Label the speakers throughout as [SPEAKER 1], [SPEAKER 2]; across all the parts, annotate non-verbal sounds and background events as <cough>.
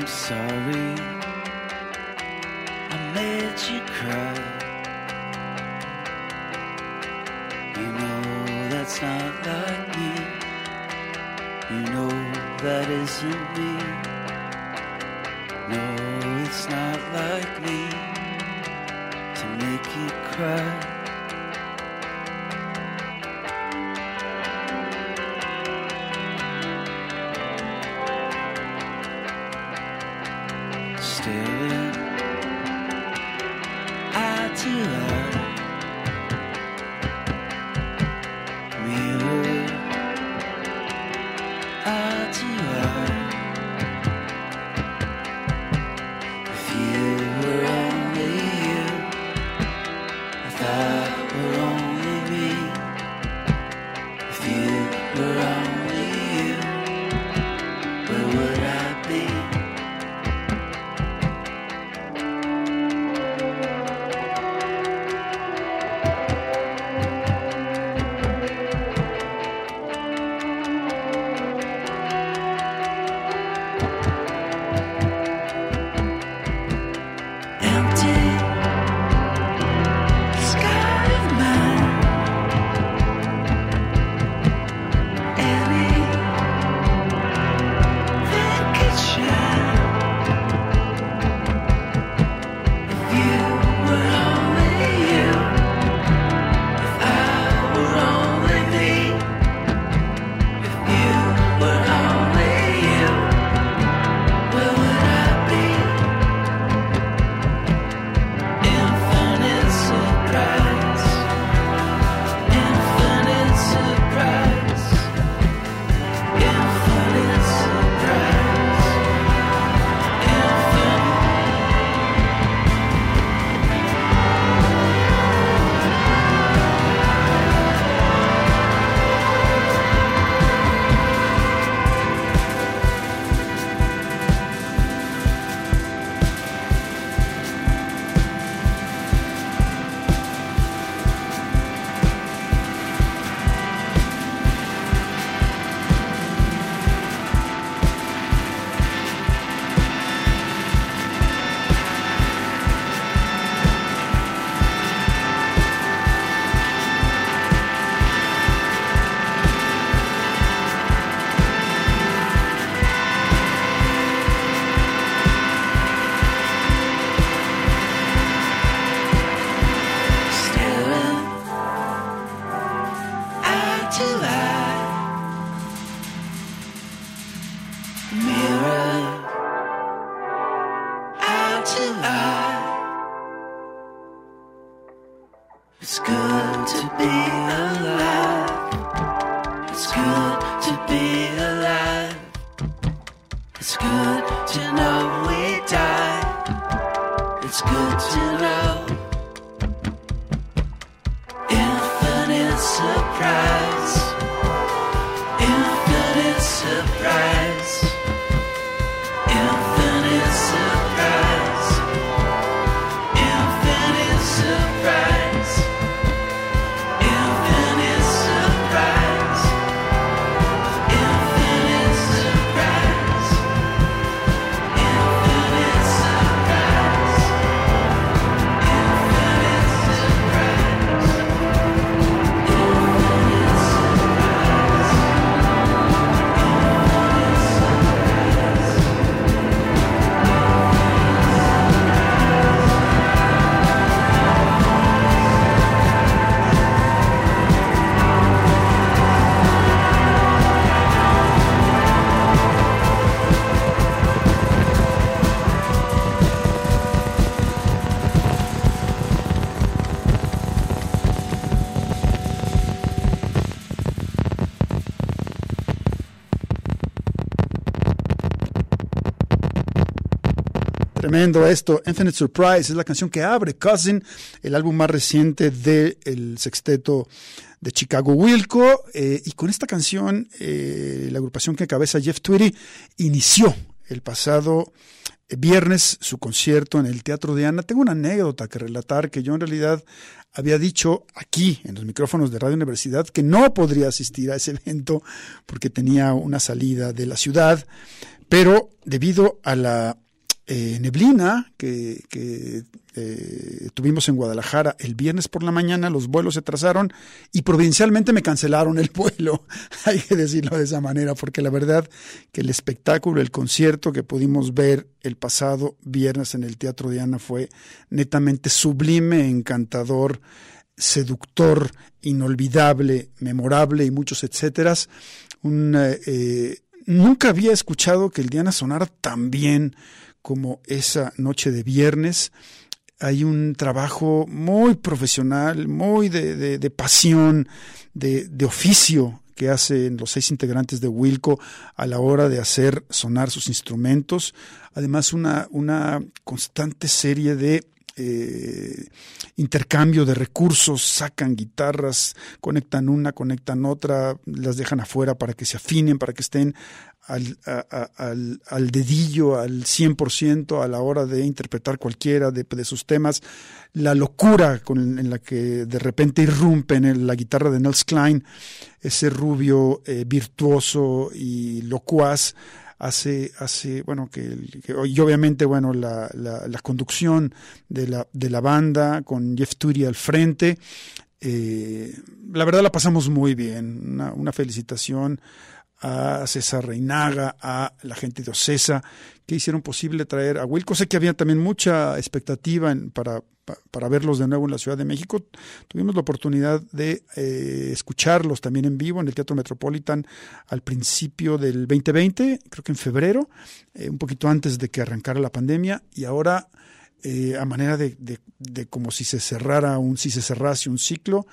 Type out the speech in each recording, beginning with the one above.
[SPEAKER 1] I'm sorry. I made you cry. You know that's not like me. You know that isn't me. No, it's not like me to make you cry. It's good to know we die. It's good to know. Infinite surprise.
[SPEAKER 2] Tremendo esto. Infinite Surprise es la canción que abre Cousin, el álbum más reciente del sexteto de Chicago Wilco. Eh, y con esta canción, eh, la agrupación que encabeza Jeff Tweedy inició el pasado viernes su concierto en el Teatro de Ana. Tengo una anécdota que relatar que yo en realidad había dicho aquí en los micrófonos de Radio Universidad que no podría asistir a ese evento porque tenía una salida de la ciudad, pero debido a la eh, neblina que, eh, tuvimos en Guadalajara el viernes por la mañana, los vuelos se trazaron y provincialmente me cancelaron el <laughs> vuelo. Hay que decirlo de esa manera, porque la verdad que el espectáculo, el concierto que pudimos ver el pasado viernes en el Teatro Diana fue netamente sublime, encantador, seductor, inolvidable, memorable y muchos etcéteras. Eh, nunca había escuchado que el Diana sonara tan bien como esa noche de viernes. Hay un trabajo muy profesional, muy de, pasión, de, de oficio que hacen los seis integrantes de Wilco a la hora de hacer sonar sus instrumentos. Además, una, una constante serie de eh, intercambio de recursos, sacan guitarras, conectan una, conectan otra, las dejan afuera para que se afinen, para que estén al, al, al dedillo, al 100% a la hora de interpretar cualquiera de, sus temas. La locura con, en la que de repente irrumpen en la guitarra de Nels Klein, ese rubio eh, virtuoso y locuaz, hace, hace bueno, que, y obviamente, bueno, la, la, conducción de la, de la banda con Jeff Tweedy al frente. Eh, la verdad la pasamos muy bien, una, una felicitación a César Reinaga, a la gente de Ocesa, que hicieron posible traer a Wilco. Sé que había también mucha expectativa para, para verlos de nuevo en la Ciudad de México. Tuvimos la oportunidad de eh, escucharlos también en vivo en el Teatro Metropolitan al principio del 2020, creo que en febrero, eh, un poquito antes de que arrancara la pandemia, y ahora eh, a manera de, de, como si se cerrara un, si se cerrase un ciclo,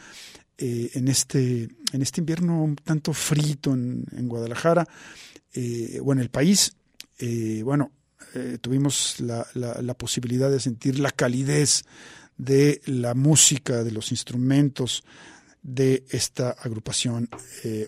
[SPEAKER 2] eh, en, este, en este invierno tanto frito en, en Guadalajara eh, o en el país. Eh, bueno, tuvimos la, la, posibilidad de sentir la calidez de la música, de los instrumentos de esta agrupación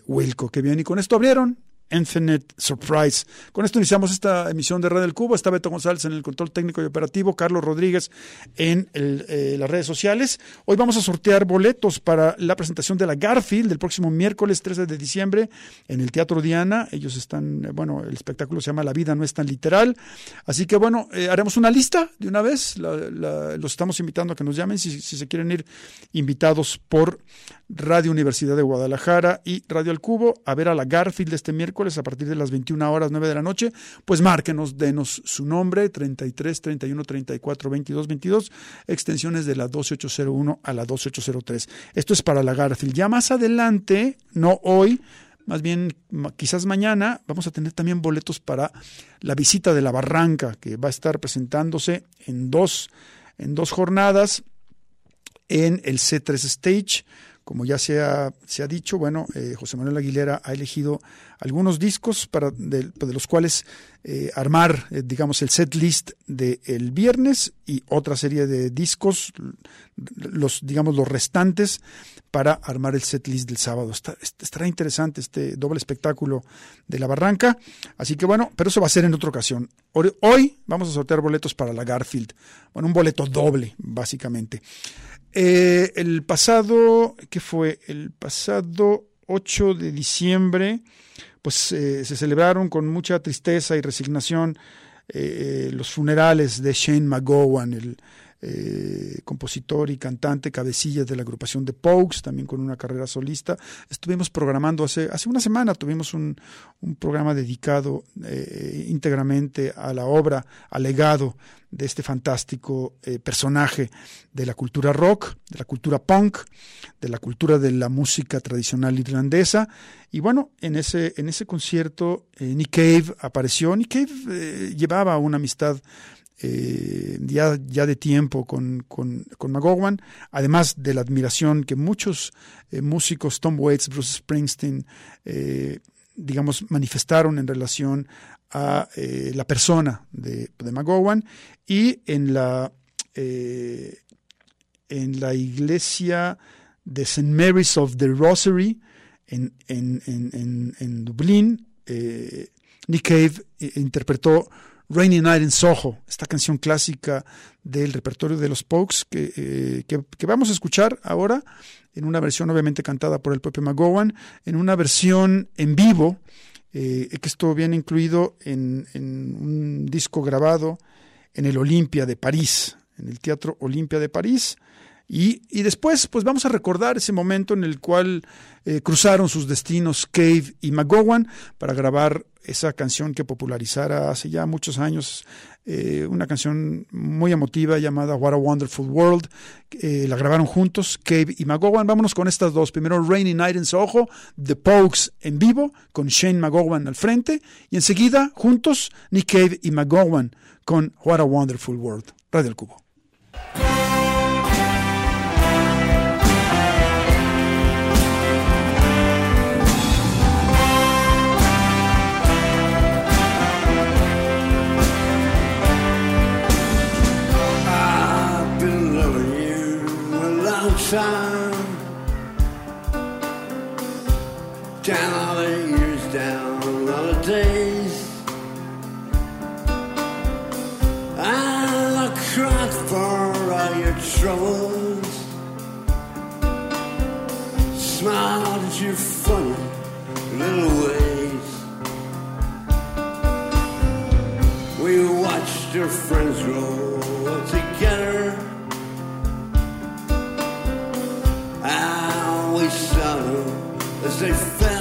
[SPEAKER 2] Wilco. Que bien, y con esto abrieron Infinite Surprise. Con esto iniciamos esta emisión de Red del Cubo. Está Beto González en el control técnico y operativo, Carlos Rodríguez en eh, las redes sociales. Hoy vamos a sortear boletos para la presentación de la Garfield del próximo miércoles 13 de diciembre en el Teatro Diana. Ellos están, eh, bueno, el espectáculo se llama La vida no es tan literal. Así que bueno, eh, haremos una lista de una vez. los estamos invitando a que nos llamen si, se quieren ir invitados por Radio Universidad de Guadalajara y Radio Al Cubo a ver a la Garfield este miércoles a partir de las 21 horas 9 de la noche, pues márquenos, denos su nombre 33 31 34 22 22, extensiones de la 12801 a la 12803. Esto es para la Garfield. Ya más adelante, no hoy, más bien quizás mañana vamos a tener también boletos para la visita de la Barranca que va a estar presentándose en dos en dos jornadas en el C3 Stage como ya se ha, se ha dicho, bueno, eh, José Manuel Aguilera ha elegido algunos discos para, de, los cuales eh, armar, eh, digamos, el set list del viernes y otra serie de discos, los, digamos, los restantes, para armar el set list del sábado. Estará interesante este doble espectáculo de la Barranca. Así que bueno, pero eso va a ser en otra ocasión. Hoy- Hoy vamos a sortear boletos para la Garfield. Bueno, un boleto doble, básicamente. Eh, el pasado, ¿qué fue? El pasado 8 de diciembre, pues eh, se celebraron con mucha tristeza y resignación eh, los funerales de Shane McGowan, el eh, compositor y cantante, cabecilla de la agrupación de Pogues, también con una carrera solista. Estuvimos programando hace, hace una semana, tuvimos un, un programa dedicado eh, íntegramente a la obra, al legado de este fantástico eh, personaje de la cultura rock, de la cultura punk, de la cultura de la música tradicional irlandesa. Y bueno, en ese, en ese concierto Nick Cave apareció. Nick Cave llevaba una amistad eh, ya, ya de tiempo con, con, con McGowan, además de la admiración que muchos eh, músicos, Tom Waits, Bruce Springsteen, eh, digamos, manifestaron en relación a la persona de, McGowan y en la, en la iglesia de St. Mary's of the Rosary en, en, en, en, Dublín, Nick Cave interpretó Rainy Night in Soho, esta canción clásica del repertorio de los Pokes que, eh, que, que, vamos a escuchar ahora en una versión obviamente cantada por el propio McGowan, en una versión en vivo, eh, que esto viene incluido en, en, un disco grabado en el Olimpia de París, en el Teatro Olimpia de París. Y, después, pues vamos a recordar ese momento en el cual eh, cruzaron sus destinos Cave y McGowan para grabar esa canción que popularizara hace ya muchos años, eh, una canción muy emotiva llamada What a Wonderful World. Eh, la grabaron juntos, Cave y McGowan. Vámonos con estas dos. Primero Rainy Night in Soho, The Pokes en vivo, con Shane McGowan al frente. Y enseguida, juntos, Nick Cave y McGowan con What a Wonderful World. Radio El Cubo.
[SPEAKER 3] Funny little ways. We watched our friends grow together. And we saw them as they fell.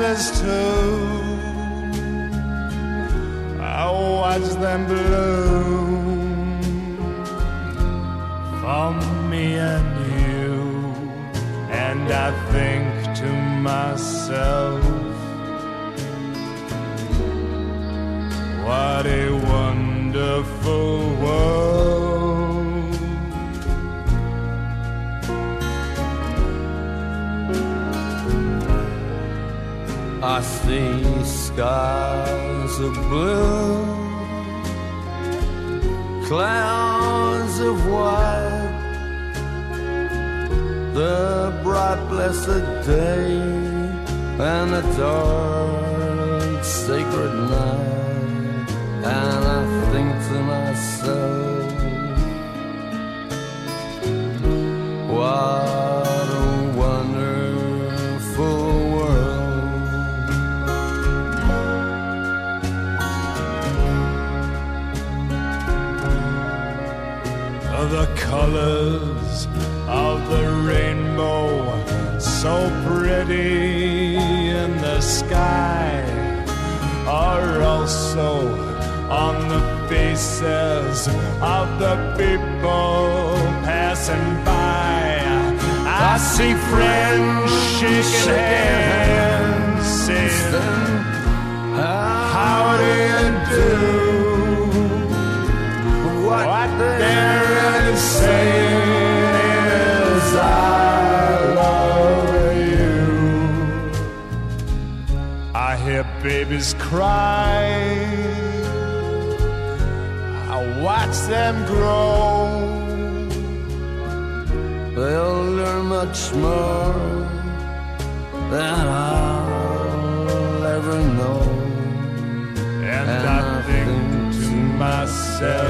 [SPEAKER 4] Roses too. I watch them bloom for me and you, and I think to myself, what a wonderful I see skies of blue, clouds of white, the bright blessed day, and the dark sacred night, and I think to myself, what colors of the rainbow so pretty in the sky are also on the faces of the people passing by. I see friends shaking hands, saying, How do you do? What, they're babies cry. I watch them grow. They'll learn much more than I'll ever know. And, I think to myself,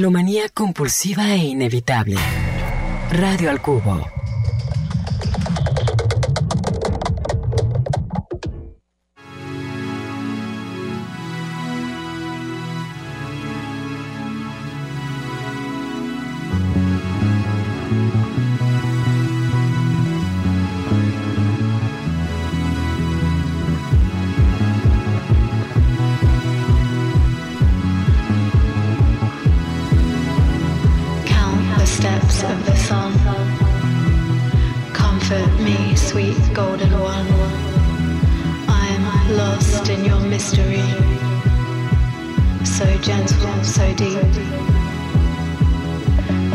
[SPEAKER 5] Melomanía compulsiva e inevitable. Radio al Cubo.
[SPEAKER 6] Golden one. I'm lost in your mystery. So gentle, so deep.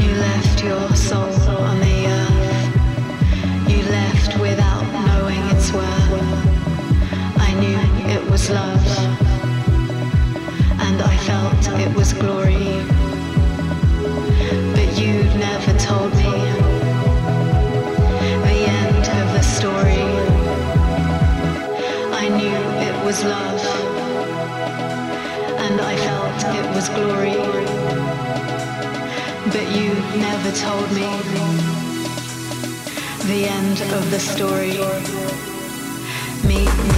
[SPEAKER 6] You left your soul on the earth. You left without knowing its worth. I knew it was love. And I felt it was glory. Was love, and I felt it was glory. But you never told me the end of the story. Me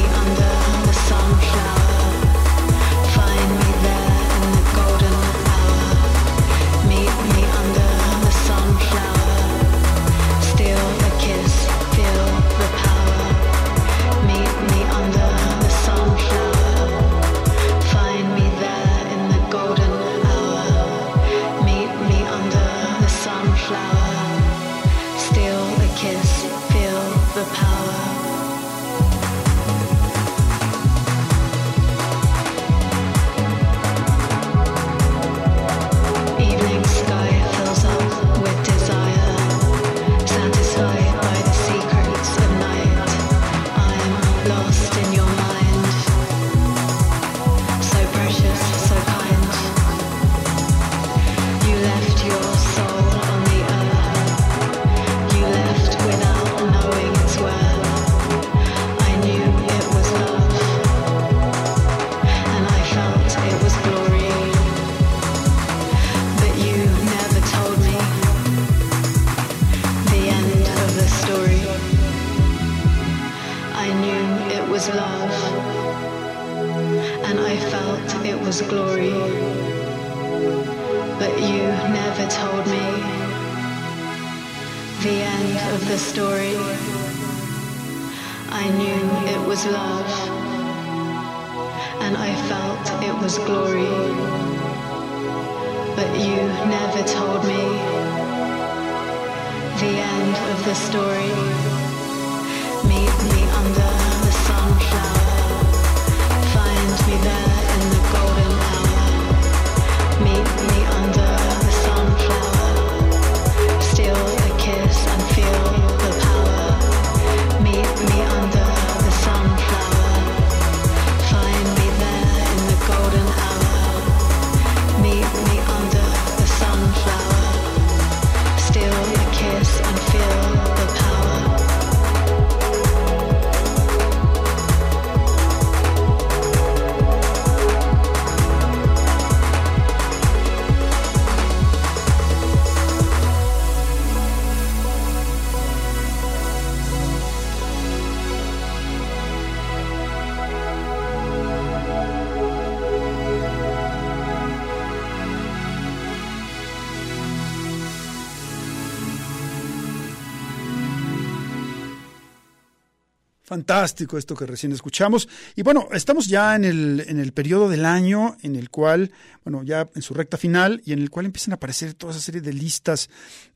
[SPEAKER 2] Fantástico esto que recién escuchamos. Y bueno, estamos ya en el, en el periodo del año en el cual, bueno, ya en su recta final y en el cual empiezan a aparecer toda esa serie de listas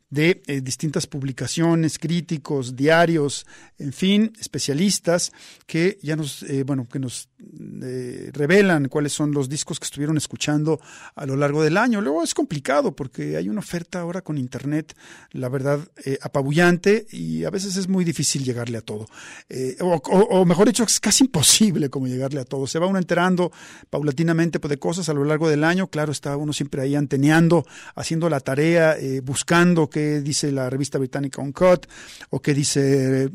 [SPEAKER 2] de eh, distintas publicaciones, críticos, diarios, en fin, especialistas que ya nos, eh, bueno, que nos eh, revelan cuáles son los discos que estuvieron escuchando a lo largo del año. Luego es complicado porque hay una oferta ahora con internet, la verdad, eh, apabullante y a veces es muy difícil llegarle a todo. Eh, o, mejor dicho, es casi <laughs> imposible como llegarle a todo. Se va uno enterando paulatinamente pues, de cosas a lo largo del año. Claro, está uno siempre ahí anteneando, haciendo la tarea, buscando qué dice la revista británica Uncut, o qué dice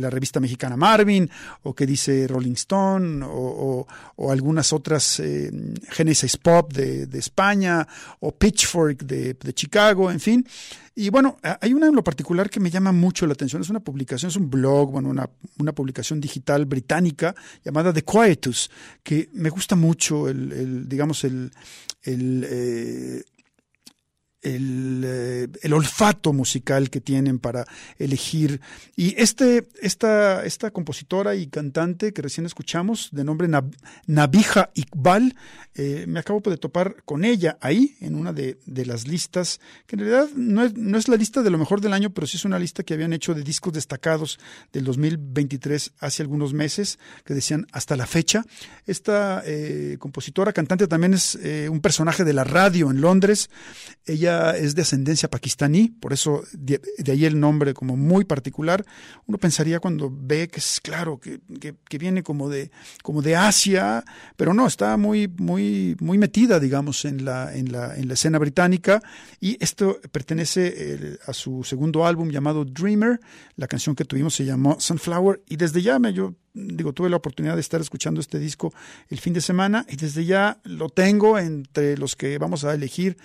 [SPEAKER 2] la revista mexicana Marvin, o qué dice Rolling Stone, o, algunas otras eh, Genesis Pop de, España, o Pitchfork de, Chicago, en fin. Y bueno, hay una en lo particular que me llama mucho la atención. Es una publicación, es un blog, bueno, una, publicación digital británica llamada The Quietus, que me gusta mucho el, digamos, el, el, eh, el, eh, el, olfato musical que tienen para elegir. Y este, esta, esta compositora y cantante que recién escuchamos, de nombre Nab Nabija Iqbal, eh, me acabo de topar con ella ahí, en una de, de, las listas, que en realidad no es, no es la lista de lo mejor del año, pero sí es una lista que habían hecho de discos destacados del 2023 hace algunos meses, que decían hasta la fecha. Esta eh, compositora, cantante, también es eh, un personaje de la radio en Londres. Ella es de ascendencia pakistaní, por eso de, ahí el nombre como muy particular. Uno pensaría cuando ve que es claro, que, que, viene como de, como de Asia, pero no, está muy, muy, muy metida, digamos, en la, en la, en la escena británica. Y esto pertenece el, a su segundo álbum llamado Dreamer. La canción que tuvimos se llamó Sunflower. Y desde ya me, yo digo, tuve la oportunidad de estar escuchando este disco el fin de semana y desde ya lo tengo entre los que vamos a elegir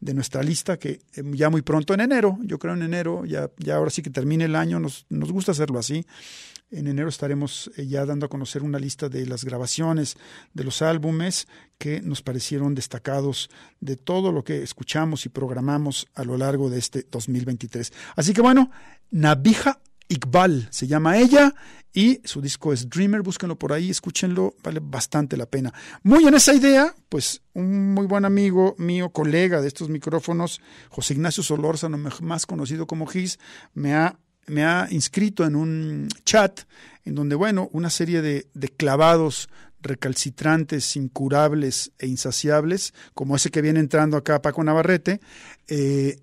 [SPEAKER 2] de nuestra lista que ya muy pronto en enero, yo creo en enero, ya, ya ahora sí que termine el año, nos, nos gusta hacerlo así. En enero estaremos ya dando a conocer una lista de las grabaciones, de los álbumes que nos parecieron destacados de todo lo que escuchamos y programamos a lo largo de este 2023. Así que bueno, Nabija Iqbal se llama ella y su disco es Dreamer, búsquenlo por ahí, escúchenlo, vale bastante la pena. Muy en esa idea, pues un muy buen amigo mío, colega de estos micrófonos, José Ignacio Solórzano, más conocido como Gis, me ha, me ha inscrito en un chat en donde, bueno, una serie de, de clavados recalcitrantes, incurables e insaciables, como ese que viene entrando acá Paco Navarrete, eh,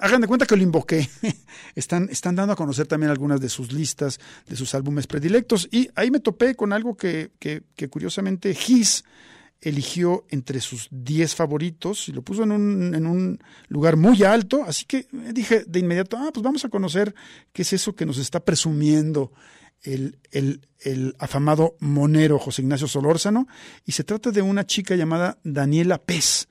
[SPEAKER 2] hagan de cuenta que lo invoqué. <laughs> Están, están dando a conocer también algunas de sus listas, de sus álbumes predilectos. Y ahí me topé con algo que, que, curiosamente Gis eligió entre sus 10 favoritos y lo puso en un, en un lugar muy alto. Así que dije de inmediato, ah, pues vamos a conocer qué es eso que nos está presumiendo el, el, el, afamado monero José Ignacio Solórzano, y se trata de una chica llamada Daniela Pez,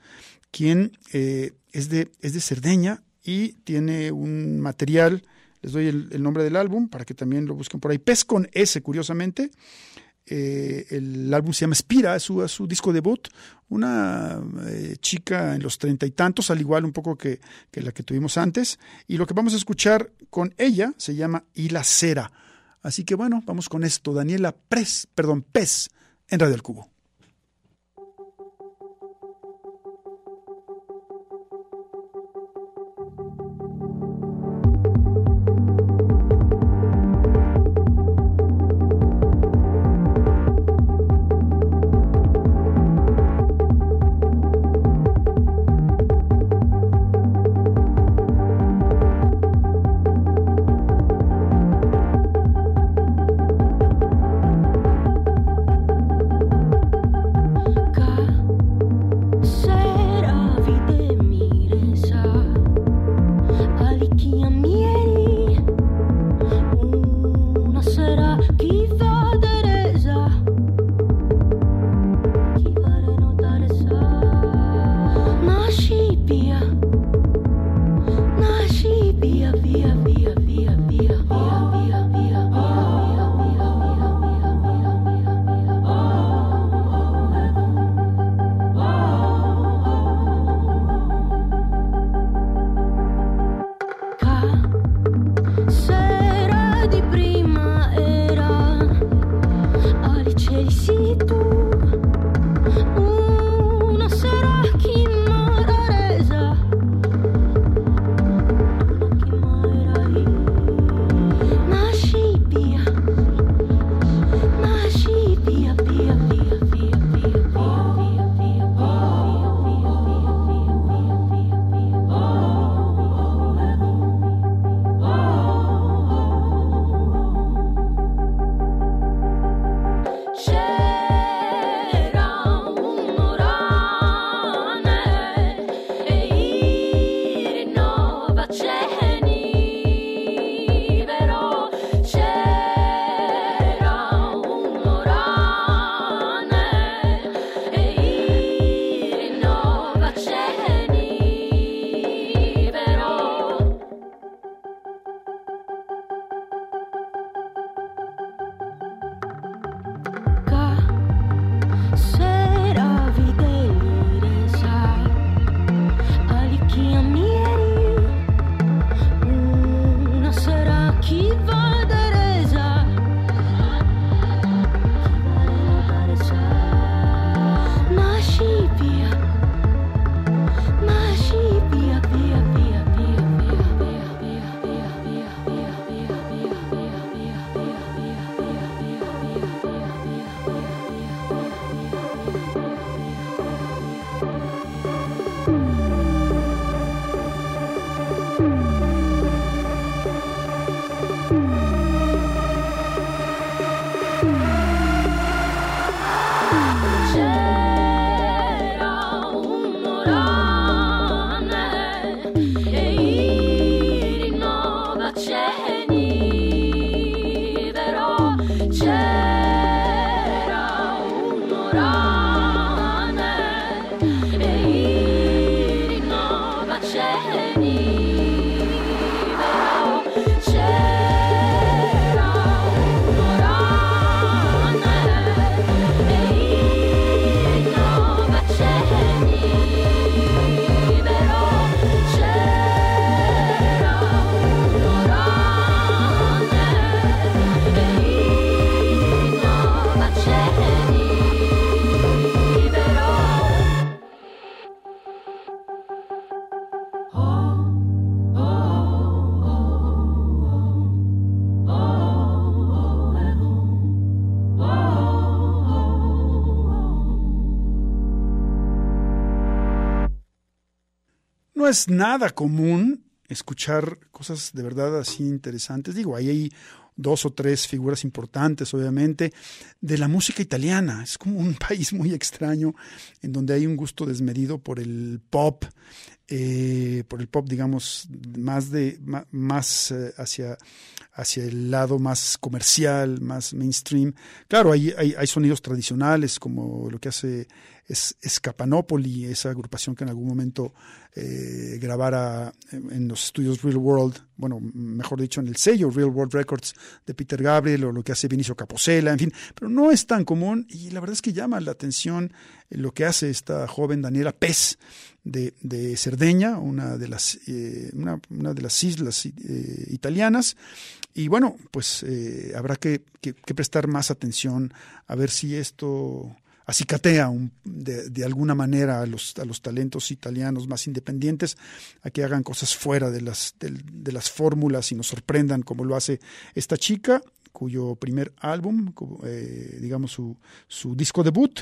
[SPEAKER 2] quien eh, es, de, es de Cerdeña y tiene un material, les doy el, nombre del álbum para que también lo busquen por ahí, Pez con S, curiosamente. Eh, el álbum se llama Spira, es su, su disco debut, una eh, chica en los treinta y tantos, al igual un poco que, que, la que tuvimos antes, y lo que vamos a escuchar con ella se llama Y la Cera. Así que bueno, vamos con esto. Daniela Pres, perdón, Pez en Radio El Cubo. Es nada común escuchar cosas de verdad así interesantes. Digo, ahí hay dos o tres figuras importantes, obviamente, de la música italiana. Es como un <laughs> país muy extraño en donde hay un gusto desmedido por el pop, eh, por el pop, digamos, más de más eh, hacia hacia el lado más comercial, más mainstream. Claro, hay, hay, sonidos tradicionales como lo que hace es, Escapanopoli, esa agrupación que en algún momento eh, grabara en los estudios Real World, bueno, mejor dicho, en el sello Real World Records de Peter Gabriel o lo que hace Vinicio Caposela, en fin, pero no es tan común y la verdad es que llama la atención lo que hace esta joven Daniela Pez de, de Cerdeña, una de las, eh, una, de las islas eh, italianas. Y bueno, pues eh, habrá que, prestar más atención a ver si esto acicatea de, alguna manera a los, a los talentos italianos más independientes a que hagan cosas fuera de las, de las fórmulas y nos sorprendan como lo hace esta chica, cuyo primer álbum, eh, digamos su, su disco debut,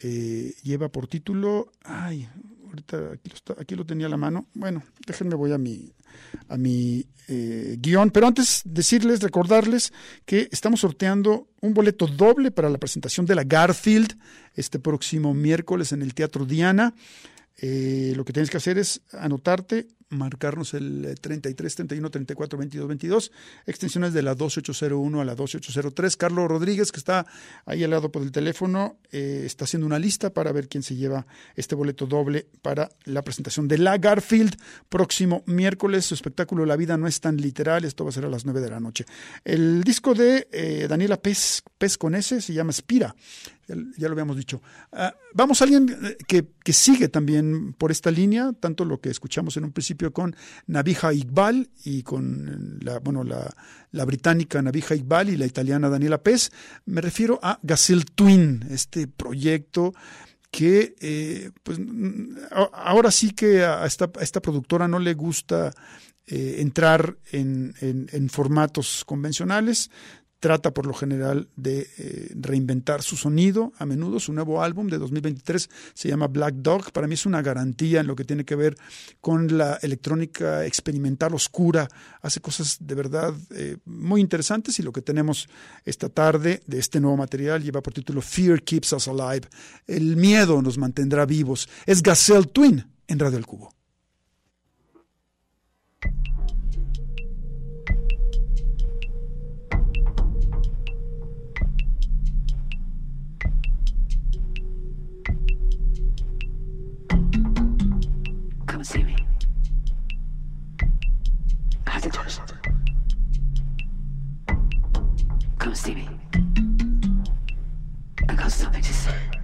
[SPEAKER 2] eh, lleva por título, ay, ahorita aquí lo, está, aquí lo, tenía a la mano, bueno, déjenme voy a mi, a mi eh, guion, pero antes decirles, recordarles que estamos sorteando un boleto doble para la presentación de la Garfield este próximo miércoles en el Teatro Diana. Eh, lo que tienes que hacer es anotarte, marcarnos el 33 31 34 22 22, extensiones de la 2801 a la 2803. Carlos Rodríguez, que está ahí al lado por el teléfono, eh, está haciendo una lista para ver quién se lleva este boleto doble para la presentación de la Garfield próximo miércoles. Su espectáculo La vida no es tan literal, esto va a ser a las 9 de la noche. El disco de eh, Daniela Pez, Pez con S se llama Spira ya, lo habíamos dicho. Uh, vamos a alguien que, que, sigue también por esta línea, tanto lo que escuchamos en un principio con Nabija Iqbal y con la, bueno, la, la británica Nabija Iqbal y la italiana Daniela Pez. Me refiero a Gazelle Twin, este proyecto que eh, pues ahora sí que a esta, esta productora no le gusta eh, entrar en, en, en, formatos convencionales, trata por lo general de eh, reinventar su sonido. A menudo su nuevo álbum de 2023 se llama Black Dog. Para mí es una garantía en lo que tiene que ver con la electrónica experimental oscura. Hace cosas de verdad eh, muy interesantes y lo que tenemos esta tarde de este nuevo material lleva por título Fear Keeps Us Alive. El miedo nos mantendrá vivos. Es Gazelle Twin en Radio El Cubo.
[SPEAKER 7] Come see me. I got something to say.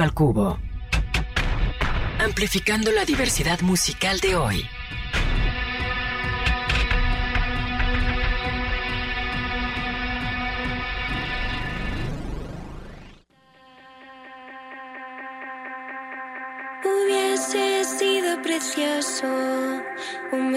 [SPEAKER 5] Al Cubo. Amplificando la diversidad musical de hoy.
[SPEAKER 8] Hubiese sido precioso un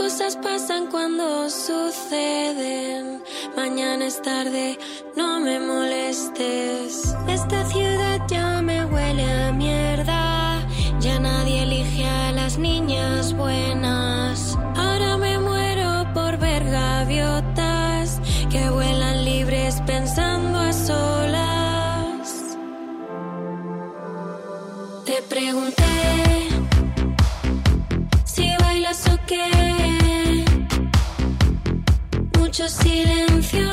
[SPEAKER 8] cosas pasan cuando suceden. Mañana es tarde, no me molestes. Esta ciudad ya me huele a mierda. Ya nadie elige a las niñas buenas. Ahora me muero por ver gaviotas que vuelan libres pensando a solas. Te pregunté si bailas o qué. Mucho silencio.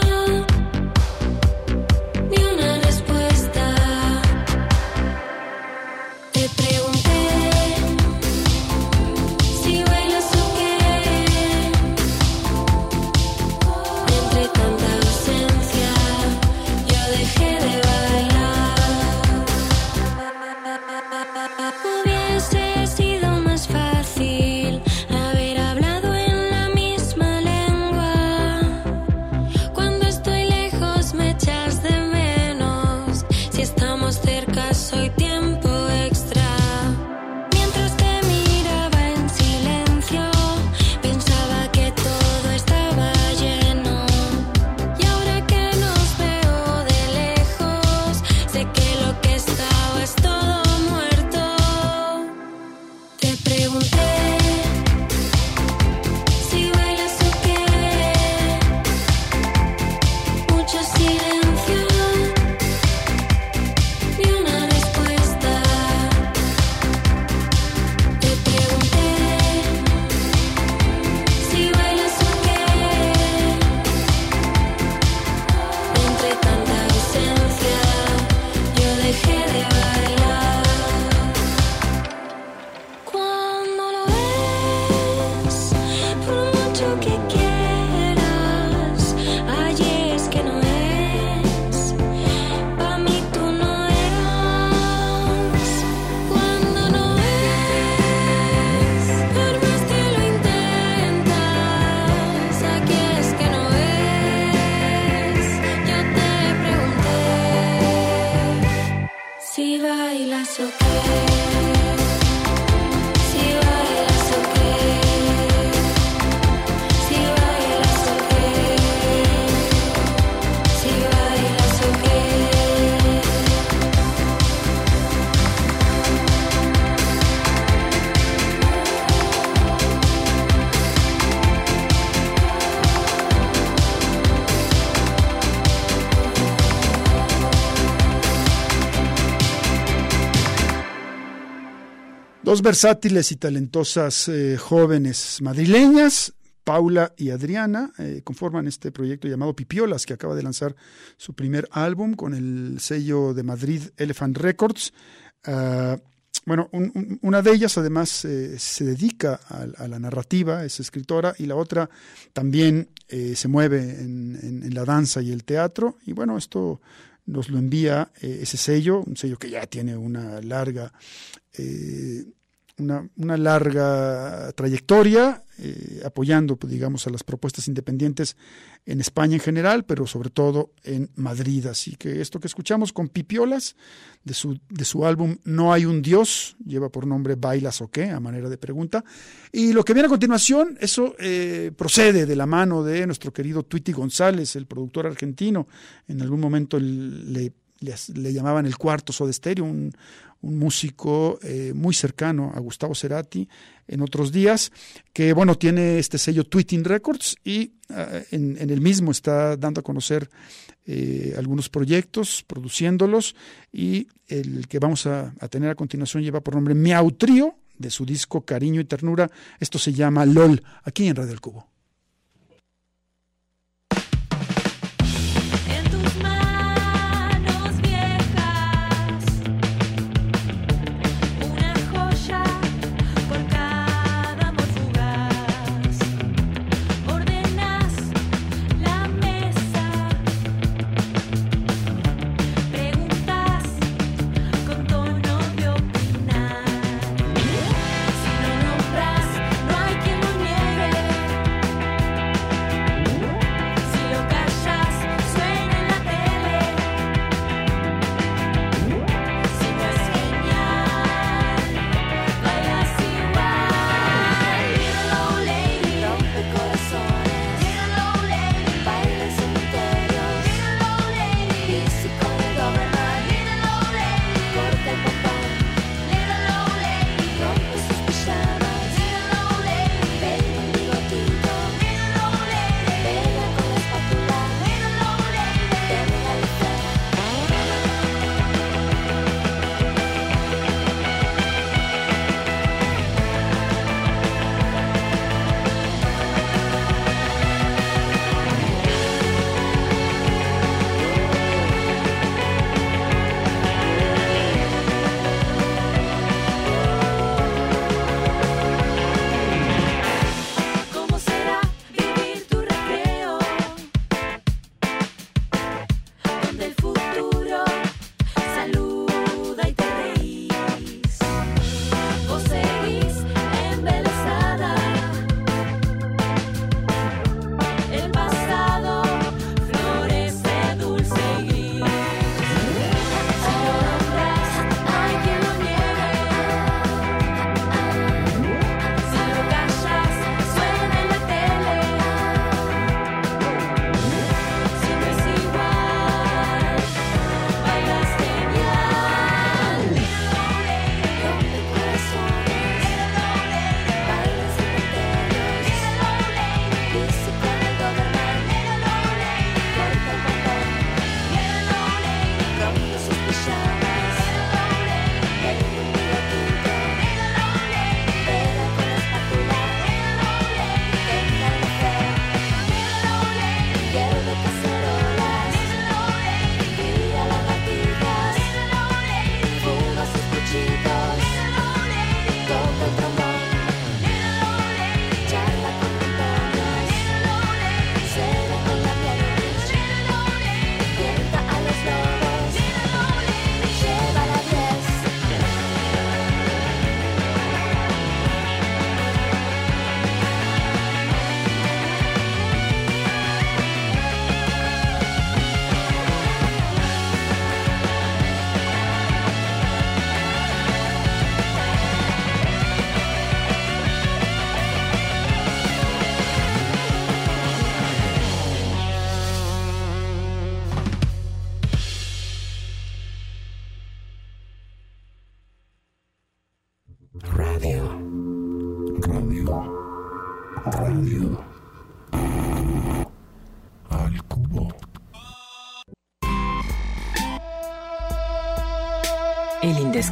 [SPEAKER 2] Dos versátiles y talentosas eh, jóvenes madrileñas, Paula y Adriana, eh, conforman este proyecto llamado Pipiolas, que acaba de lanzar su primer álbum con el sello de Madrid Elephant Records. Ah, bueno, un- un- una de ellas además eh, se dedica a, la narrativa, es escritora, y la otra también se mueve en, la danza y el teatro. Y bueno, esto nos lo envía ese sello, un sello que ya tiene una larga una, larga trayectoria eh, apoyando, pues, digamos, a las propuestas independientes en España en general, pero sobre todo en Madrid. Así que esto que escuchamos con Pipiolas, de su, de su álbum No hay un Dios, lleva por nombre Bailas o qué, a manera de pregunta. Y lo que viene a continuación, eso eh, procede de la mano de nuestro querido Twitty González, el productor argentino. En algún momento le, llamaban el cuarto Soda Stereo, un, un músico eh, muy cercano a Gustavo Cerati en otros días, que bueno, tiene este sello Tweeting Records y en, en, el mismo está dando a conocer eh, algunos proyectos, produciéndolos, y el que vamos a, a, tener a continuación lleva por nombre Miau Trío, de su disco Cariño y Ternura. Esto se llama LOL, aquí en Radio El Cubo.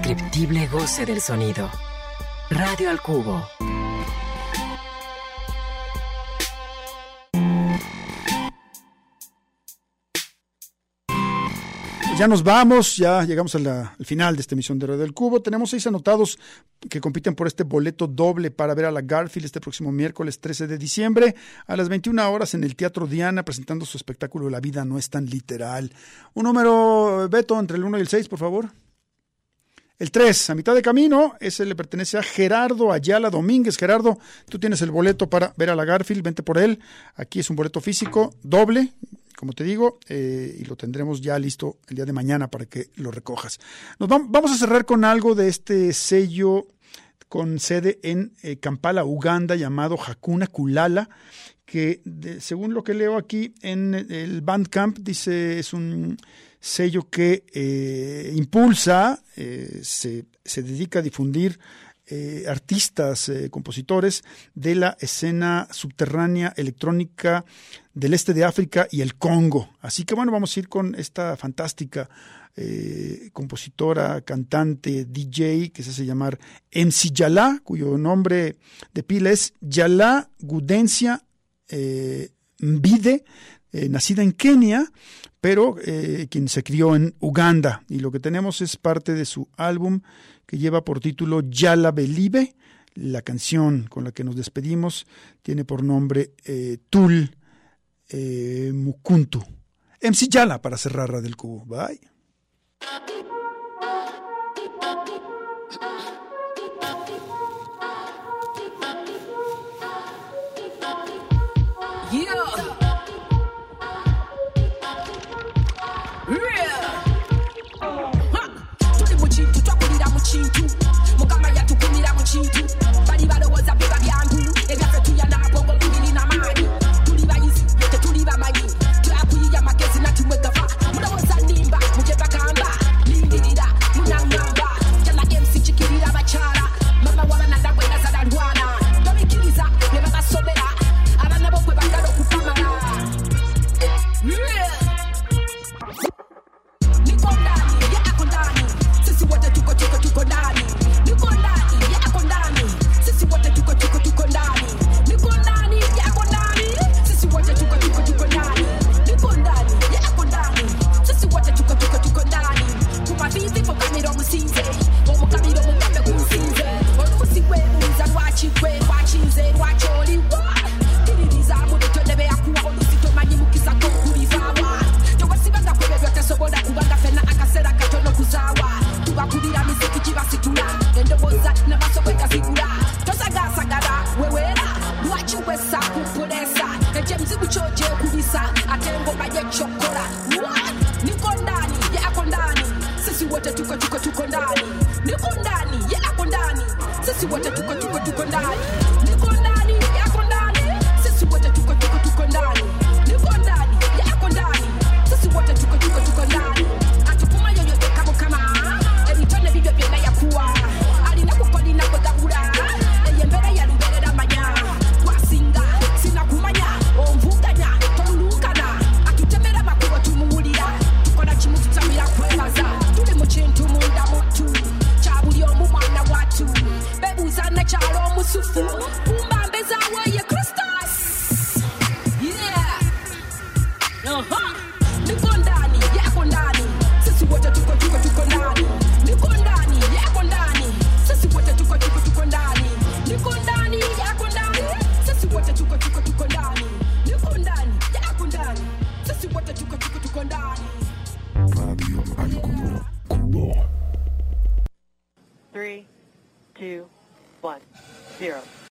[SPEAKER 5] Indescriptible goce del sonido. Radio al cubo.
[SPEAKER 2] Pues ya nos vamos, ya llegamos al final de esta emisión de Radio del Cubo. Tenemos seis anotados que compiten por este boleto doble para ver a la Garfield este próximo miércoles 13 de diciembre a las 21 horas en el Teatro Diana presentando su espectáculo La vida no es tan literal. Un número, Beto, entre el 1 y el 6, por favor. El 3, a mitad de camino, ese le pertenece a Gerardo Ayala Domínguez. Gerardo, tú tienes el boleto para ver a la Garfield, vente por él. Aquí es un boleto físico doble, como te digo, eh, y lo tendremos ya listo el día de mañana para que lo recojas. Nos vam- vamos a cerrar con algo de este sello con sede en eh, Kampala, Uganda, llamado Hakuna Kulala, que según lo que leo aquí en el Bandcamp, dice es un sello que eh, impulsa, eh, se, se dedica a difundir eh, artistas, compositores de la escena subterránea electrónica del este de África y el Congo. Así que bueno, vamos a ir con esta fantástica compositora, cantante, DJ que se hace llamar MC Yala, cuyo nombre de pila es Yala Gudencia eh, Mbide, eh, nacida en Kenia, pero eh, quien se crió en Uganda. Y lo que tenemos es parte de su álbum que lleva por título Yala Belibe. La canción con la que nos despedimos tiene por nombre eh, Tul Mukuntu. MC Yala para cerrar del Cubo. Bye.
[SPEAKER 9] you do.